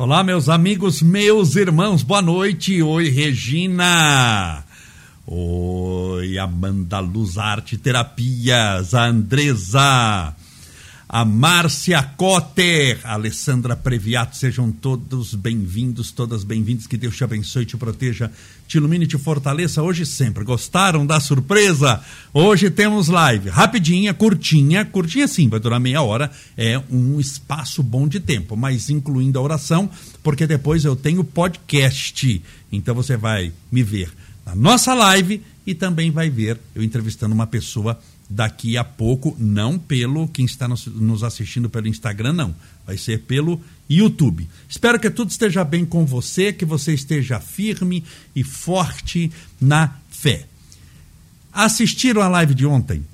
Olá, meus amigos, meus irmãos, boa noite. Oi, Regina. Oi, Amanda Luz Arte Terapias, a Andresa, a Márcia Cotter, a Alessandra Previato, sejam todos bem-vindos, todas bem-vindas, que Deus te abençoe, te proteja, te ilumine te fortaleça hoje e sempre. Gostaram da surpresa? Hoje temos live. Rapidinha, curtinha, curtinha sim, vai durar meia hora, é um espaço bom de tempo, mas incluindo a oração, porque depois eu tenho podcast, então você vai me ver na nossa live e também vai ver eu entrevistando uma pessoa daqui a pouco, não pelo quem está nos assistindo pelo Instagram, não. Vai ser pelo YouTube. Espero que tudo esteja bem com você, que você esteja firme e forte na fé. Assistiram a live de ontem?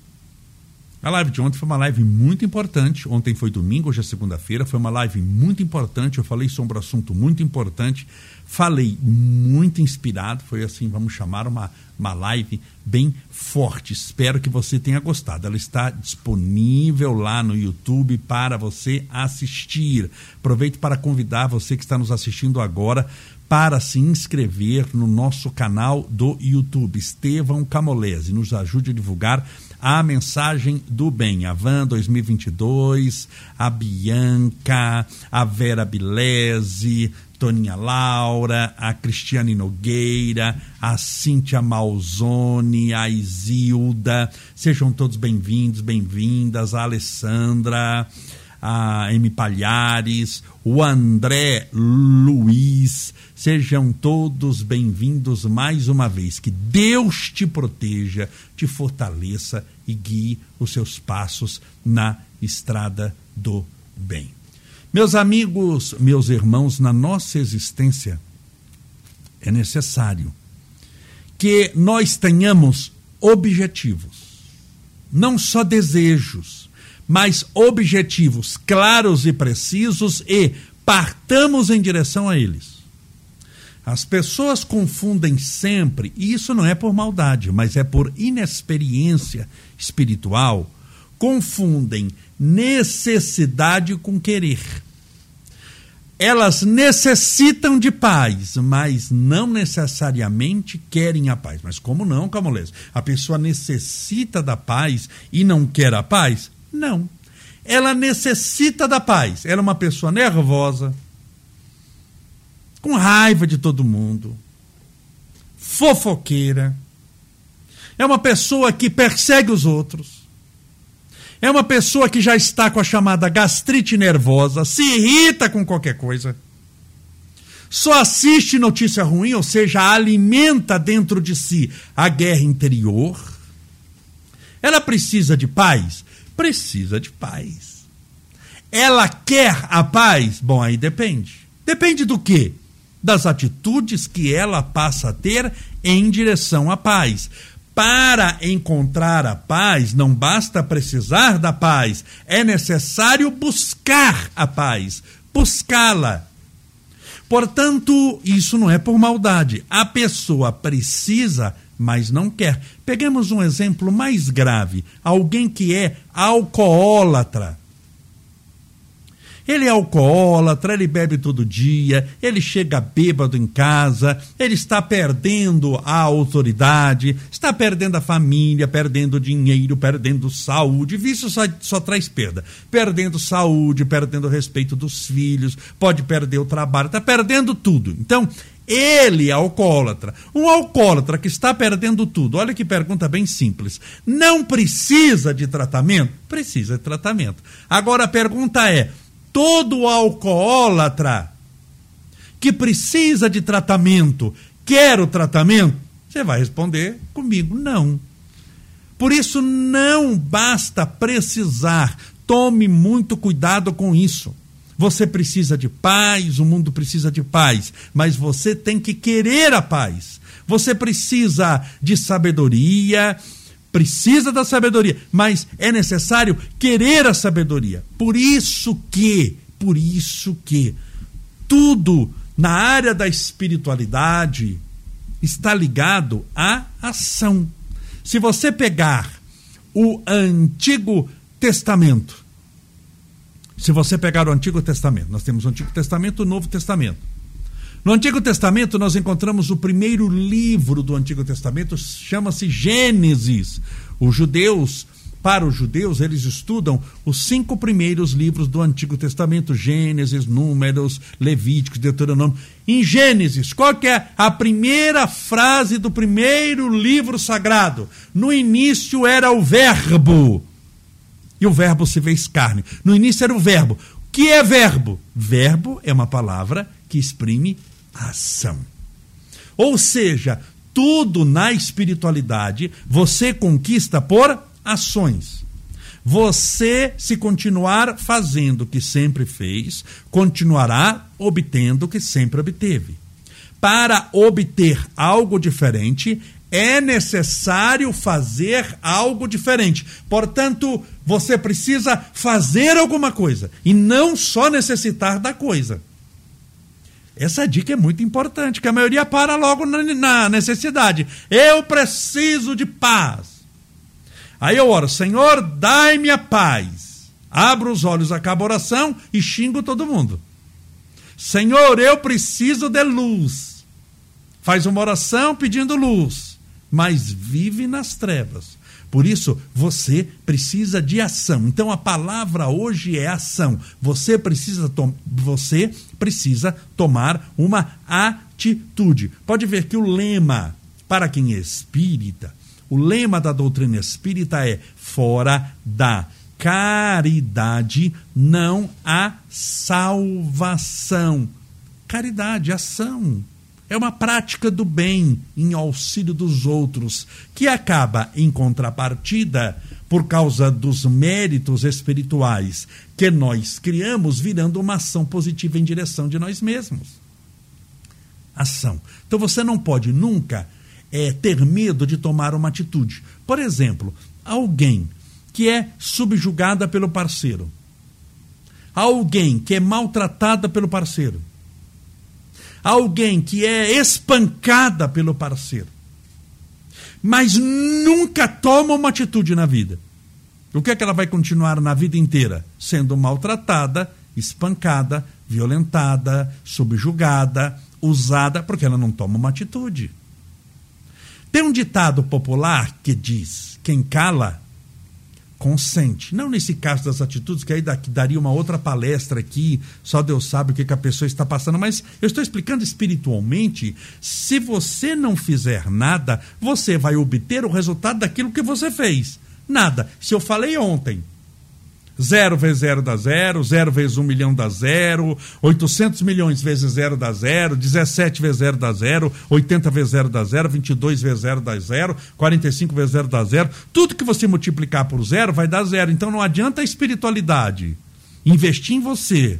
A live de ontem foi uma live muito importante. Ontem foi domingo, hoje é segunda-feira. Foi uma live muito importante. Eu falei sobre um assunto muito importante. Falei muito inspirado. Foi assim, vamos chamar uma, uma live bem forte. Espero que você tenha gostado. Ela está disponível lá no YouTube para você assistir. Aproveito para convidar você que está nos assistindo agora para se inscrever no nosso canal do YouTube, Estevão Camolese. Nos ajude a divulgar a mensagem do bem. A Van 2022, a Bianca, a Vera Bilese, Toninha Laura, a Cristiane Nogueira, a Cíntia Malzone, a Isilda. Sejam todos bem-vindos, bem-vindas. A Alessandra, a M. Palhares, o André Luiz. Sejam todos bem-vindos mais uma vez. Que Deus te proteja, te fortaleça e guie os seus passos na estrada do bem. Meus amigos, meus irmãos, na nossa existência é necessário que nós tenhamos objetivos, não só desejos mas objetivos claros e precisos e partamos em direção a eles. As pessoas confundem sempre, e isso não é por maldade, mas é por inexperiência espiritual, confundem necessidade com querer. Elas necessitam de paz, mas não necessariamente querem a paz. Mas como não, Camolês? A pessoa necessita da paz e não quer a paz? Não. Ela necessita da paz. Ela é uma pessoa nervosa, com raiva de todo mundo, fofoqueira. É uma pessoa que persegue os outros. É uma pessoa que já está com a chamada gastrite nervosa, se irrita com qualquer coisa. Só assiste notícia ruim, ou seja, alimenta dentro de si a guerra interior. Ela precisa de paz? Precisa de paz. Ela quer a paz? Bom, aí depende. Depende do quê? Das atitudes que ela passa a ter em direção à paz. Para encontrar a paz, não basta precisar da paz, é necessário buscar a paz, buscá-la. Portanto, isso não é por maldade. A pessoa precisa mas não quer. Peguemos um exemplo mais grave: alguém que é alcoólatra. Ele é alcoólatra, ele bebe todo dia, ele chega bêbado em casa, ele está perdendo a autoridade, está perdendo a família, perdendo dinheiro, perdendo saúde. Vício só, só traz perda. Perdendo saúde, perdendo o respeito dos filhos, pode perder o trabalho, está perdendo tudo. Então, ele alcoólatra. Um alcoólatra que está perdendo tudo. Olha que pergunta bem simples. Não precisa de tratamento? Precisa de tratamento. Agora a pergunta é: todo alcoólatra que precisa de tratamento quer o tratamento? Você vai responder comigo: não. Por isso, não basta precisar. Tome muito cuidado com isso. Você precisa de paz, o mundo precisa de paz, mas você tem que querer a paz. Você precisa de sabedoria, precisa da sabedoria, mas é necessário querer a sabedoria. Por isso que, por isso que tudo na área da espiritualidade está ligado à ação. Se você pegar o Antigo Testamento, Se você pegar o Antigo Testamento, nós temos o Antigo Testamento e o Novo Testamento. No Antigo Testamento, nós encontramos o primeiro livro do Antigo Testamento, chama-se Gênesis. Os judeus, para os judeus, eles estudam os cinco primeiros livros do Antigo Testamento: Gênesis, Números, Levíticos, Deuteronômio. Em Gênesis, qual que é a primeira frase do primeiro livro sagrado? No início era o Verbo. E o Verbo se fez carne. No início era o Verbo. O que é verbo? Verbo é uma palavra que exprime ação. Ou seja, tudo na espiritualidade você conquista por ações. Você, se continuar fazendo o que sempre fez, continuará obtendo o que sempre obteve. Para obter algo diferente, é necessário fazer algo diferente. Portanto, você precisa fazer alguma coisa e não só necessitar da coisa. Essa dica é muito importante, que a maioria para logo na, necessidade. Eu preciso de paz. Aí eu oro, Senhor, dai-me a paz. Abro os olhos, acabo a oração e xingo todo mundo. Senhor, eu preciso de luz. Faz uma oração pedindo luz, mas vive nas trevas. Por isso, você precisa de ação. Então a palavra hoje é ação. Você precisa, você precisa tomar uma atitude. Pode ver que o lema para quem é espírita, o lema da doutrina espírita é fora da caridade não há salvação. Caridade, ação é uma prática do bem em auxílio dos outros, que acaba, em contrapartida, por causa dos méritos espirituais que nós criamos, virando uma ação positiva em direção de nós mesmos. Ação. Então você não pode nunca é, ter medo de tomar uma atitude. Por exemplo, alguém que é subjugada pelo parceiro, alguém que é maltratada pelo parceiro alguém que é espancada pelo parceiro, mas nunca toma uma atitude na vida. O que é que ela vai continuar na vida inteira? Sendo maltratada, espancada, violentada, subjugada, usada, porque ela não toma uma atitude. Tem um ditado popular que diz: quem cala consente. Não nesse caso das atitudes, que aí daria uma outra palestra aqui, só Deus sabe o que, que a pessoa está passando, mas eu estou explicando espiritualmente. Se você não fizer nada, você vai obter o resultado daquilo que você fez. Nada. Se eu falei ontem, Zero vezes zero dá zero, zero vezes um milhão dá zero, 800 milhões vezes zero dá zero, 17 vezes zero dá zero, 80 vezes zero dá zero, 22 vezes zero dá zero, 45 vezes zero dá zero. Tudo que você multiplicar por zero vai dar zero. Então não adianta a espiritualidade. Investir em você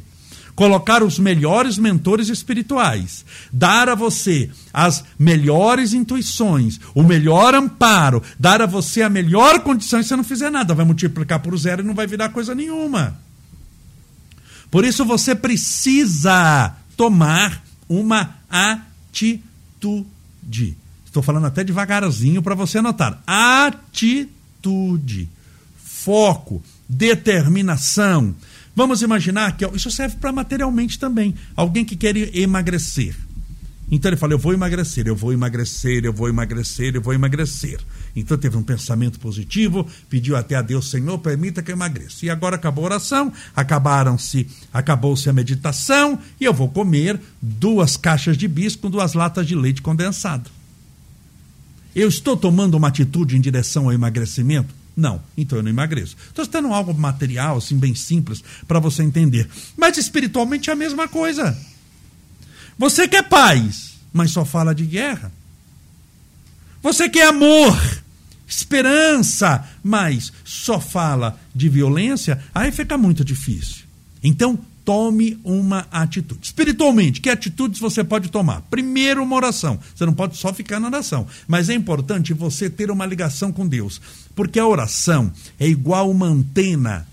colocar os melhores mentores espirituais, dar a você as melhores intuições, o melhor amparo, dar a você a melhor condição e você não fizer nada, vai multiplicar por zero e não vai virar coisa nenhuma. Por isso você precisa tomar uma atitude. Estou falando até devagarzinho para você anotar. Atitude, foco, determinação Vamos imaginar que isso serve para materialmente também. Alguém que quer emagrecer. Então ele fala: Eu vou emagrecer, eu vou emagrecer, eu vou emagrecer, eu vou emagrecer. Então teve um pensamento positivo, pediu até a Deus: Senhor, permita que eu emagreça. E agora acabou a oração, acabaram-se, acabou-se a meditação, e eu vou comer duas caixas de bisco com duas latas de leite condensado. Eu estou tomando uma atitude em direção ao emagrecimento? Não, então eu não emagreço. Estou citando algo material, assim, bem simples, para você entender. Mas espiritualmente é a mesma coisa. Você quer paz, mas só fala de guerra. Você quer amor, esperança, mas só fala de violência, aí fica muito difícil. Então, tome uma atitude. Espiritualmente, que atitudes você pode tomar? Primeiro, uma oração. Você não pode só ficar na oração, mas é importante você ter uma ligação com Deus, porque a oração é igual uma antena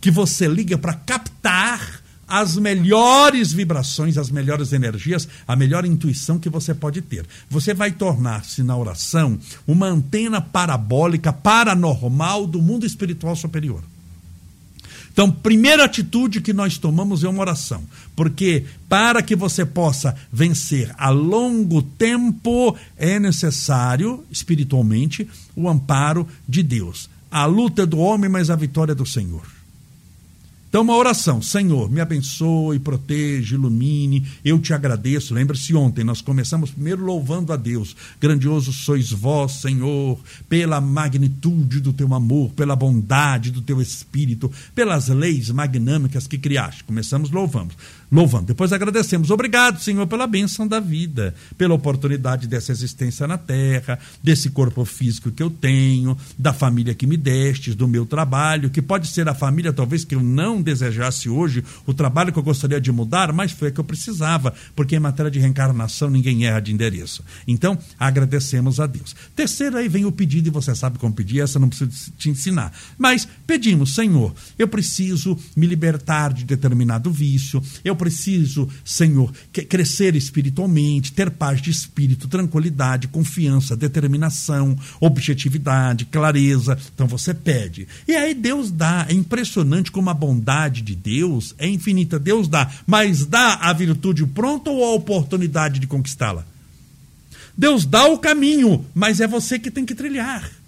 que você liga para captar as melhores vibrações, as melhores energias, a melhor intuição que você pode ter. Você vai tornar-se na oração uma antena parabólica paranormal do mundo espiritual superior. Então, primeira atitude que nós tomamos é uma oração, porque para que você possa vencer a longo tempo é necessário, espiritualmente, o amparo de Deus. A luta é do homem, mas a vitória é do Senhor. Então, uma oração, Senhor, me abençoe, proteja, ilumine, eu te agradeço. Lembre-se, ontem nós começamos primeiro louvando a Deus. Grandioso sois vós, Senhor, pela magnitude do teu amor, pela bondade do teu espírito, pelas leis magnâmicas que criaste. Começamos louvando louvando. Depois agradecemos. Obrigado, Senhor, pela bênção da vida, pela oportunidade dessa existência na terra, desse corpo físico que eu tenho, da família que me destes, do meu trabalho, que pode ser a família talvez que eu não desejasse hoje, o trabalho que eu gostaria de mudar, mas foi o que eu precisava, porque em matéria de reencarnação ninguém erra de endereço. Então, agradecemos a Deus. Terceiro, aí vem o pedido, e você sabe como pedir, essa não preciso te ensinar. Mas pedimos, Senhor, eu preciso me libertar de determinado vício, eu preciso, Senhor, crescer espiritualmente, ter paz de espírito, tranquilidade, confiança, determinação, objetividade, clareza. Então você pede. E aí Deus dá. É impressionante como a bondade de Deus é infinita. Deus dá, mas dá a virtude pronta ou a oportunidade de conquistá-la? Deus dá o caminho, mas é você que tem que trilhar.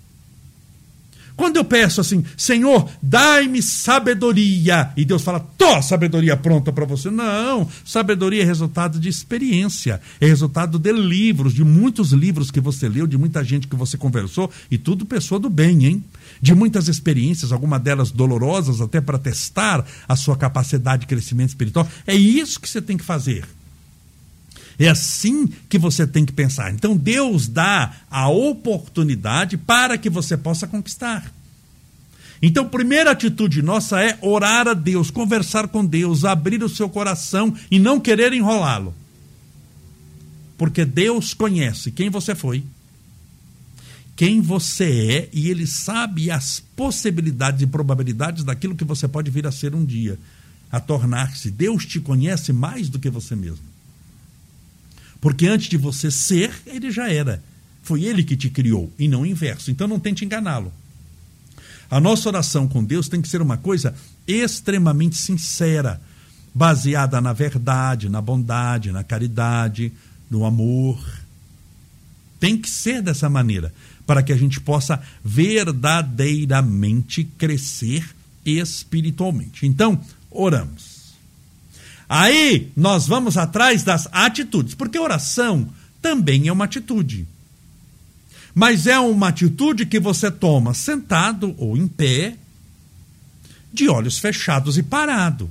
Quando eu peço assim, Senhor, dai-me sabedoria, e Deus fala, tô sabedoria pronta para você. Não, sabedoria é resultado de experiência, é resultado de livros, de muitos livros que você leu, de muita gente que você conversou, e tudo pessoa do bem, hein? De muitas experiências, algumas delas dolorosas, até para testar a sua capacidade de crescimento espiritual. É isso que você tem que fazer. É assim que você tem que pensar. Então Deus dá a oportunidade para que você possa conquistar. Então, primeira atitude nossa é orar a Deus, conversar com Deus, abrir o seu coração e não querer enrolá-lo. Porque Deus conhece quem você foi, quem você é e ele sabe as possibilidades e probabilidades daquilo que você pode vir a ser um dia, a tornar-se. Deus te conhece mais do que você mesmo. Porque antes de você ser, ele já era. Foi ele que te criou e não o inverso. Então não tente enganá-lo. A nossa oração com Deus tem que ser uma coisa extremamente sincera, baseada na verdade, na bondade, na caridade, no amor. Tem que ser dessa maneira, para que a gente possa verdadeiramente crescer espiritualmente. Então, oramos. Aí nós vamos atrás das atitudes, porque oração também é uma atitude. Mas é uma atitude que você toma sentado ou em pé, de olhos fechados e parado.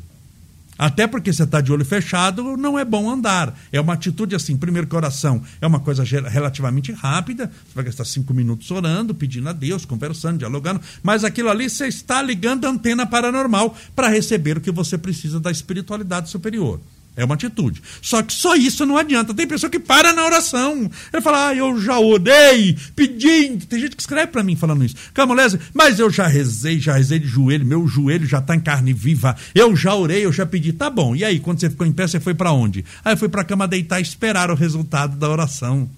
Até porque você está de olho fechado, não é bom andar. É uma atitude assim, primeiro que oração é uma coisa relativamente rápida, você vai gastar cinco minutos orando, pedindo a Deus, conversando, dialogando, mas aquilo ali você está ligando a antena paranormal para receber o que você precisa da espiritualidade superior. É uma atitude. Só que só isso não adianta. Tem pessoa que para na oração. Ele fala, ah, eu já orei, pedi. Tem gente que escreve para mim falando isso. Camolese, mas eu já rezei, já rezei de joelho, meu joelho já está em carne viva. Eu já orei, eu já pedi. Tá bom. E aí, quando você ficou em pé, você foi para onde? Aí fui para cama deitar e esperar o resultado da oração.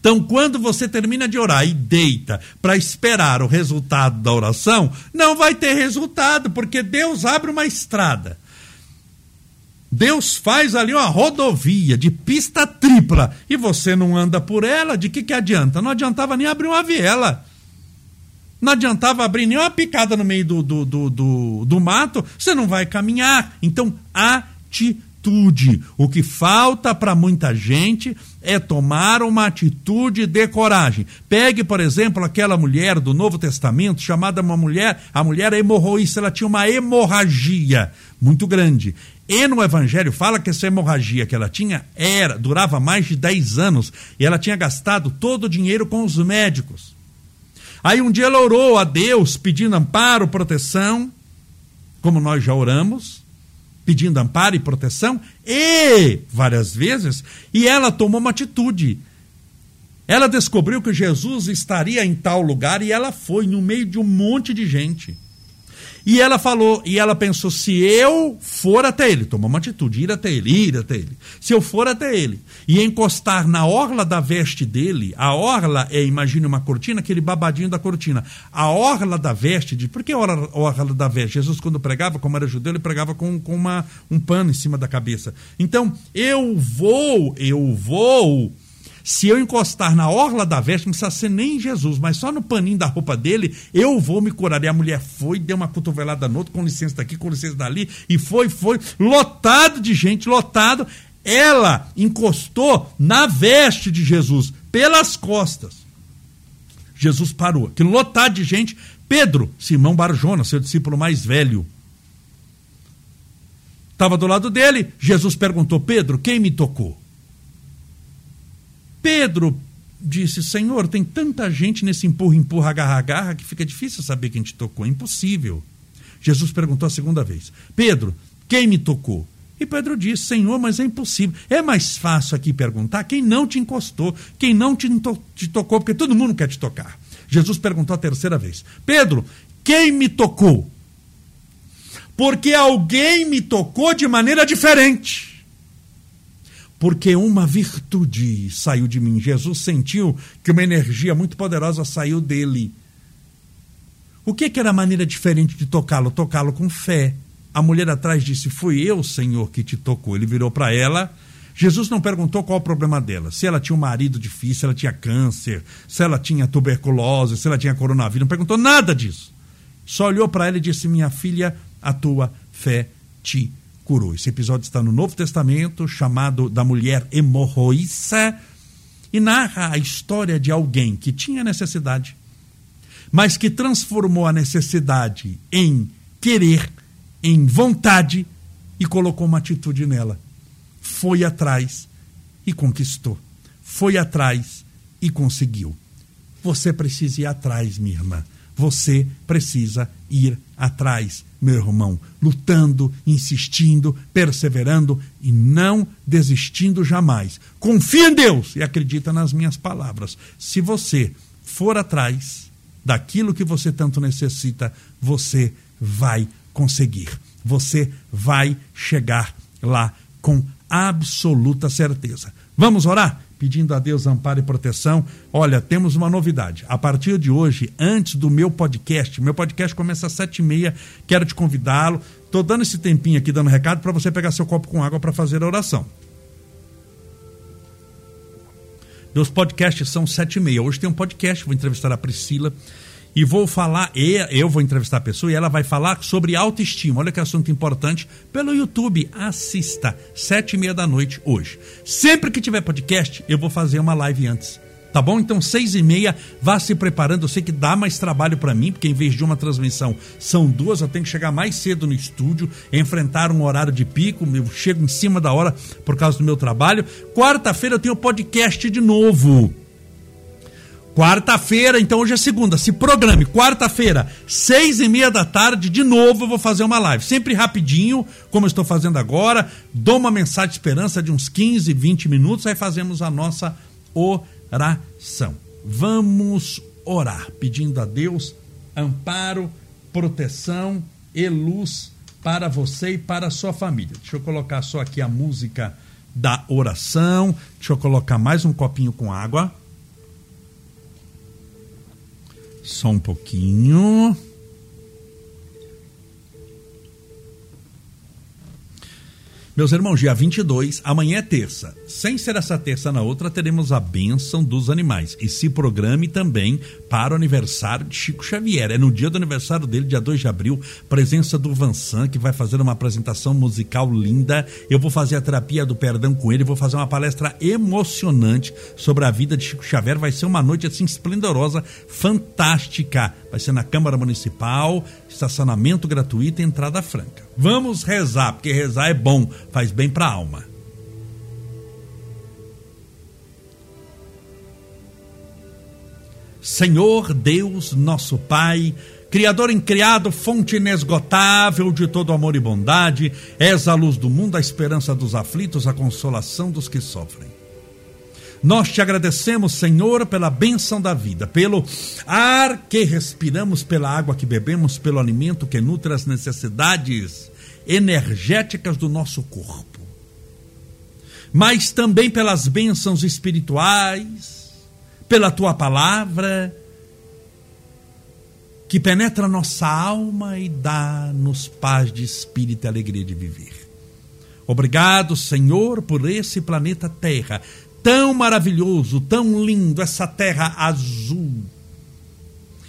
Então, quando você termina de orar e deita para esperar o resultado da oração, não vai ter resultado, porque Deus abre uma estrada Deus faz ali uma rodovia de pista tripla e você não anda por ela, de que, que adianta? Não adiantava nem abrir uma viela. Não adiantava abrir nem uma picada no meio do, do, do, do, do mato, você não vai caminhar. Então, atitude. O que falta para muita gente é tomar uma atitude de coragem. Pegue, por exemplo, aquela mulher do Novo Testamento, chamada uma mulher, a mulher hemorroísta, ela tinha uma hemorragia muito grande. E no Evangelho fala que essa hemorragia que ela tinha era, durava mais de 10 anos e ela tinha gastado todo o dinheiro com os médicos. Aí um dia ela orou a Deus pedindo amparo, proteção, como nós já oramos, pedindo amparo e proteção, e várias vezes, e ela tomou uma atitude. Ela descobriu que Jesus estaria em tal lugar e ela foi no meio de um monte de gente. E ela falou, e ela pensou: se eu for até ele, tomou uma atitude, ir até ele, ir até ele. Se eu for até ele e encostar na orla da veste dele, a orla é, imagine uma cortina, aquele babadinho da cortina. A orla da veste, de, por que orla, orla da veste? Jesus, quando pregava, como era judeu, ele pregava com, com uma, um pano em cima da cabeça. Então, eu vou, eu vou se eu encostar na orla da veste, não precisa ser nem Jesus, mas só no paninho da roupa dele, eu vou me curar. E a mulher foi, deu uma cotovelada no outro, com licença daqui, com licença dali, e foi, foi, lotado de gente, lotado. Ela encostou na veste de Jesus, pelas costas. Jesus parou. Aquilo lotado de gente. Pedro, Simão Barjona, seu discípulo mais velho, estava do lado dele. Jesus perguntou: Pedro, quem me tocou? Pedro disse: Senhor, tem tanta gente nesse empurra, empurra, agarra, agarra, que fica difícil saber quem te tocou. É impossível. Jesus perguntou a segunda vez: Pedro, quem me tocou? E Pedro disse: Senhor, mas é impossível. É mais fácil aqui perguntar quem não te encostou, quem não te, te tocou, porque todo mundo quer te tocar. Jesus perguntou a terceira vez: Pedro, quem me tocou? Porque alguém me tocou de maneira diferente porque uma virtude saiu de mim. Jesus sentiu que uma energia muito poderosa saiu dele. O que, que era a maneira diferente de tocá-lo? Tocá-lo com fé. A mulher atrás disse: Fui eu, Senhor, que te tocou. Ele virou para ela. Jesus não perguntou qual o problema dela. Se ela tinha um marido difícil, se ela tinha câncer, se ela tinha tuberculose, se ela tinha coronavírus. Não perguntou nada disso. Só olhou para ela e disse: Minha filha, a tua fé te curou. Esse episódio está no Novo Testamento, chamado da mulher hemorroíça, e narra a história de alguém que tinha necessidade, mas que transformou a necessidade em querer, em vontade e colocou uma atitude nela. Foi atrás e conquistou. Foi atrás e conseguiu. Você precisa ir atrás, minha irmã. Você precisa ir atrás, meu irmão, lutando, insistindo, perseverando e não desistindo jamais. Confia em Deus e acredita nas minhas palavras. Se você for atrás daquilo que você tanto necessita, você vai conseguir. Você vai chegar lá com absoluta certeza. Vamos orar? Pedindo a Deus amparo e proteção. Olha, temos uma novidade. A partir de hoje, antes do meu podcast, meu podcast começa às sete e meia, quero te convidá-lo. Estou dando esse tempinho aqui, dando recado, para você pegar seu copo com água para fazer a oração. Meus podcasts são sete e meia. Hoje tem um podcast, vou entrevistar a Priscila e vou falar, eu vou entrevistar a pessoa e ela vai falar sobre autoestima. Olha que assunto importante. Pelo YouTube, assista, sete e meia da noite hoje. Sempre que tiver podcast, eu vou fazer uma live antes. Tá bom? Então, seis e meia, vá se preparando. Eu sei que dá mais trabalho para mim, porque em vez de uma transmissão, são duas. Eu tenho que chegar mais cedo no estúdio, enfrentar um horário de pico. Eu chego em cima da hora por causa do meu trabalho. Quarta-feira eu tenho podcast de novo. Quarta-feira, então hoje é segunda, se programe. Quarta-feira, seis e meia da tarde, de novo eu vou fazer uma live. Sempre rapidinho, como eu estou fazendo agora. Dou uma mensagem de esperança de uns 15, 20 minutos, aí fazemos a nossa oração. Vamos orar, pedindo a Deus amparo, proteção e luz para você e para a sua família. Deixa eu colocar só aqui a música da oração. Deixa eu colocar mais um copinho com água. Só um pouquinho. Meus irmãos, dia 22, amanhã é terça. Sem ser essa terça na outra, teremos a bênção dos animais. E se programe também para o aniversário de Chico Xavier. É no dia do aniversário dele, dia 2 de abril, presença do Vansan, que vai fazer uma apresentação musical linda. Eu vou fazer a terapia do perdão com ele, vou fazer uma palestra emocionante sobre a vida de Chico Xavier. Vai ser uma noite assim esplendorosa, fantástica. Vai ser na Câmara Municipal, estacionamento gratuito e entrada franca. Vamos rezar, porque rezar é bom, faz bem para a alma. Senhor Deus, nosso Pai, Criador incriado, fonte inesgotável de todo amor e bondade, és a luz do mundo, a esperança dos aflitos, a consolação dos que sofrem. Nós te agradecemos, Senhor, pela bênção da vida, pelo ar que respiramos, pela água que bebemos, pelo alimento que nutre as necessidades energéticas do nosso corpo. Mas também pelas bênçãos espirituais, pela tua palavra, que penetra nossa alma e dá-nos paz de espírito e alegria de viver. Obrigado, Senhor, por esse planeta Terra tão maravilhoso, tão lindo, essa terra azul,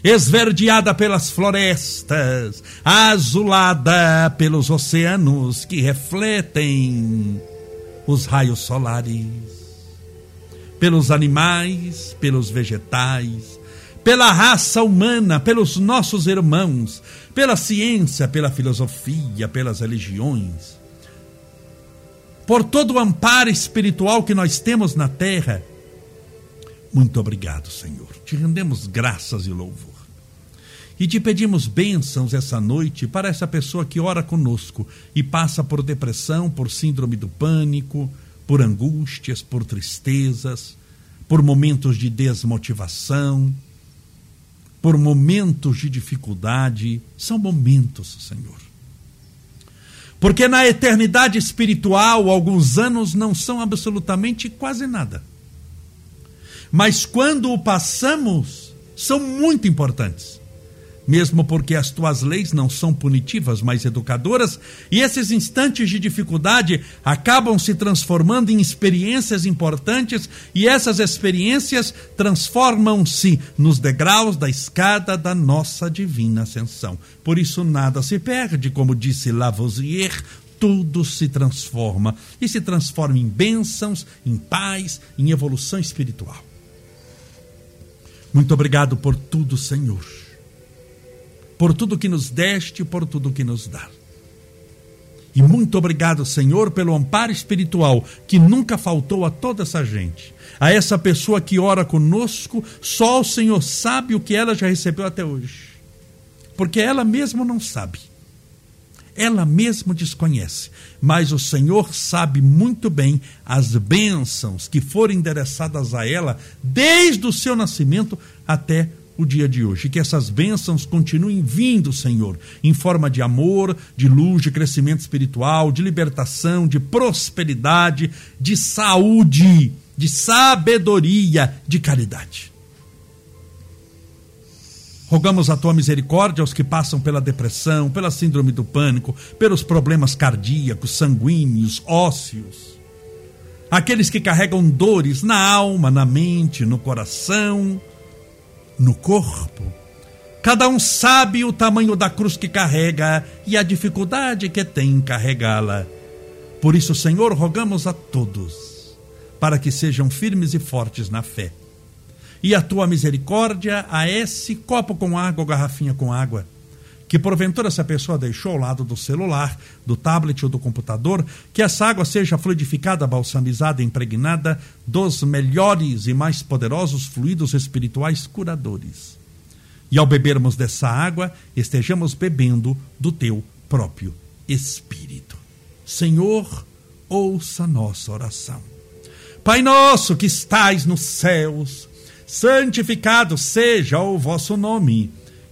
esverdeada pelas florestas, azulada pelos oceanos que refletem os raios solares, pelos animais, pelos vegetais, pela raça humana, pelos nossos irmãos, pela ciência, pela filosofia, pelas religiões por todo o amparo espiritual que nós temos na terra. Muito obrigado, Senhor. Te rendemos graças e louvor. E te pedimos bênçãos essa noite para essa pessoa que ora conosco e passa por depressão, por síndrome do pânico, por angústias, por tristezas, por momentos de desmotivação, por momentos de dificuldade. São momentos, Senhor porque na eternidade espiritual, alguns anos não são absolutamente quase nada. Mas quando o passamos, são muito importantes mesmo porque as tuas leis não são punitivas, mas educadoras, e esses instantes de dificuldade acabam se transformando em experiências importantes, e essas experiências transformam-se nos degraus da escada da nossa divina ascensão. Por isso nada se perde, como disse Lavoisier, tudo se transforma e se transforma em bênçãos, em paz, em evolução espiritual. Muito obrigado por tudo, Senhor por tudo que nos deste e por tudo que nos dá. E muito obrigado, Senhor, pelo amparo espiritual que nunca faltou a toda essa gente. A essa pessoa que ora conosco, só o Senhor sabe o que ela já recebeu até hoje. Porque ela mesma não sabe. Ela mesma desconhece. Mas o Senhor sabe muito bem as bênçãos que foram endereçadas a ela desde o seu nascimento até o dia de hoje. Que essas bênçãos continuem vindo, Senhor, em forma de amor, de luz, de crescimento espiritual, de libertação, de prosperidade, de saúde, de sabedoria, de caridade. Rogamos a tua misericórdia aos que passam pela depressão, pela síndrome do pânico, pelos problemas cardíacos, sanguíneos, ósseos. Aqueles que carregam dores na alma, na mente, no coração no corpo. Cada um sabe o tamanho da cruz que carrega e a dificuldade que tem em carregá-la. Por isso, Senhor, rogamos a todos para que sejam firmes e fortes na fé. E a tua misericórdia a esse copo com água ou garrafinha com água que porventura essa pessoa deixou ao lado do celular, do tablet ou do computador, que essa água seja fluidificada, balsamizada, impregnada dos melhores e mais poderosos fluidos espirituais curadores. E ao bebermos dessa água, estejamos bebendo do teu próprio Espírito. Senhor, ouça nossa oração. Pai nosso que estais nos céus, santificado seja o vosso nome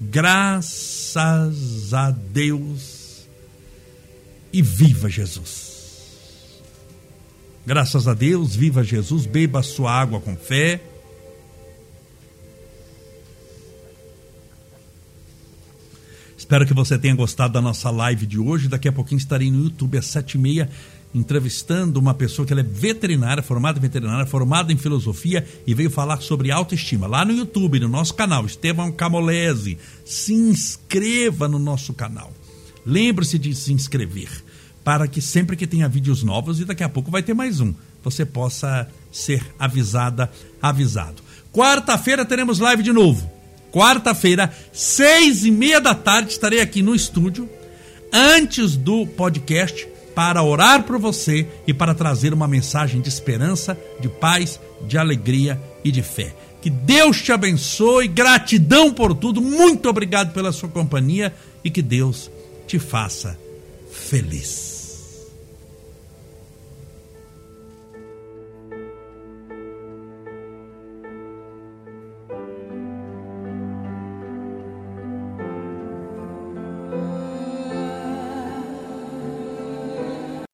Graças a Deus e viva Jesus. Graças a Deus, viva Jesus, beba a sua água com fé. Espero que você tenha gostado da nossa live de hoje. Daqui a pouquinho estarei no YouTube às sete e meia entrevistando uma pessoa que ela é veterinária, formada em veterinária, formada em filosofia e veio falar sobre autoestima. Lá no YouTube, no nosso canal, Estevão Camolese. Se inscreva no nosso canal. Lembre-se de se inscrever para que sempre que tenha vídeos novos, e daqui a pouco vai ter mais um, você possa ser avisada, avisado. Quarta-feira teremos live de novo. Quarta-feira, seis e meia da tarde, estarei aqui no estúdio, antes do podcast, para orar por você e para trazer uma mensagem de esperança, de paz, de alegria e de fé. Que Deus te abençoe, gratidão por tudo, muito obrigado pela sua companhia e que Deus te faça feliz.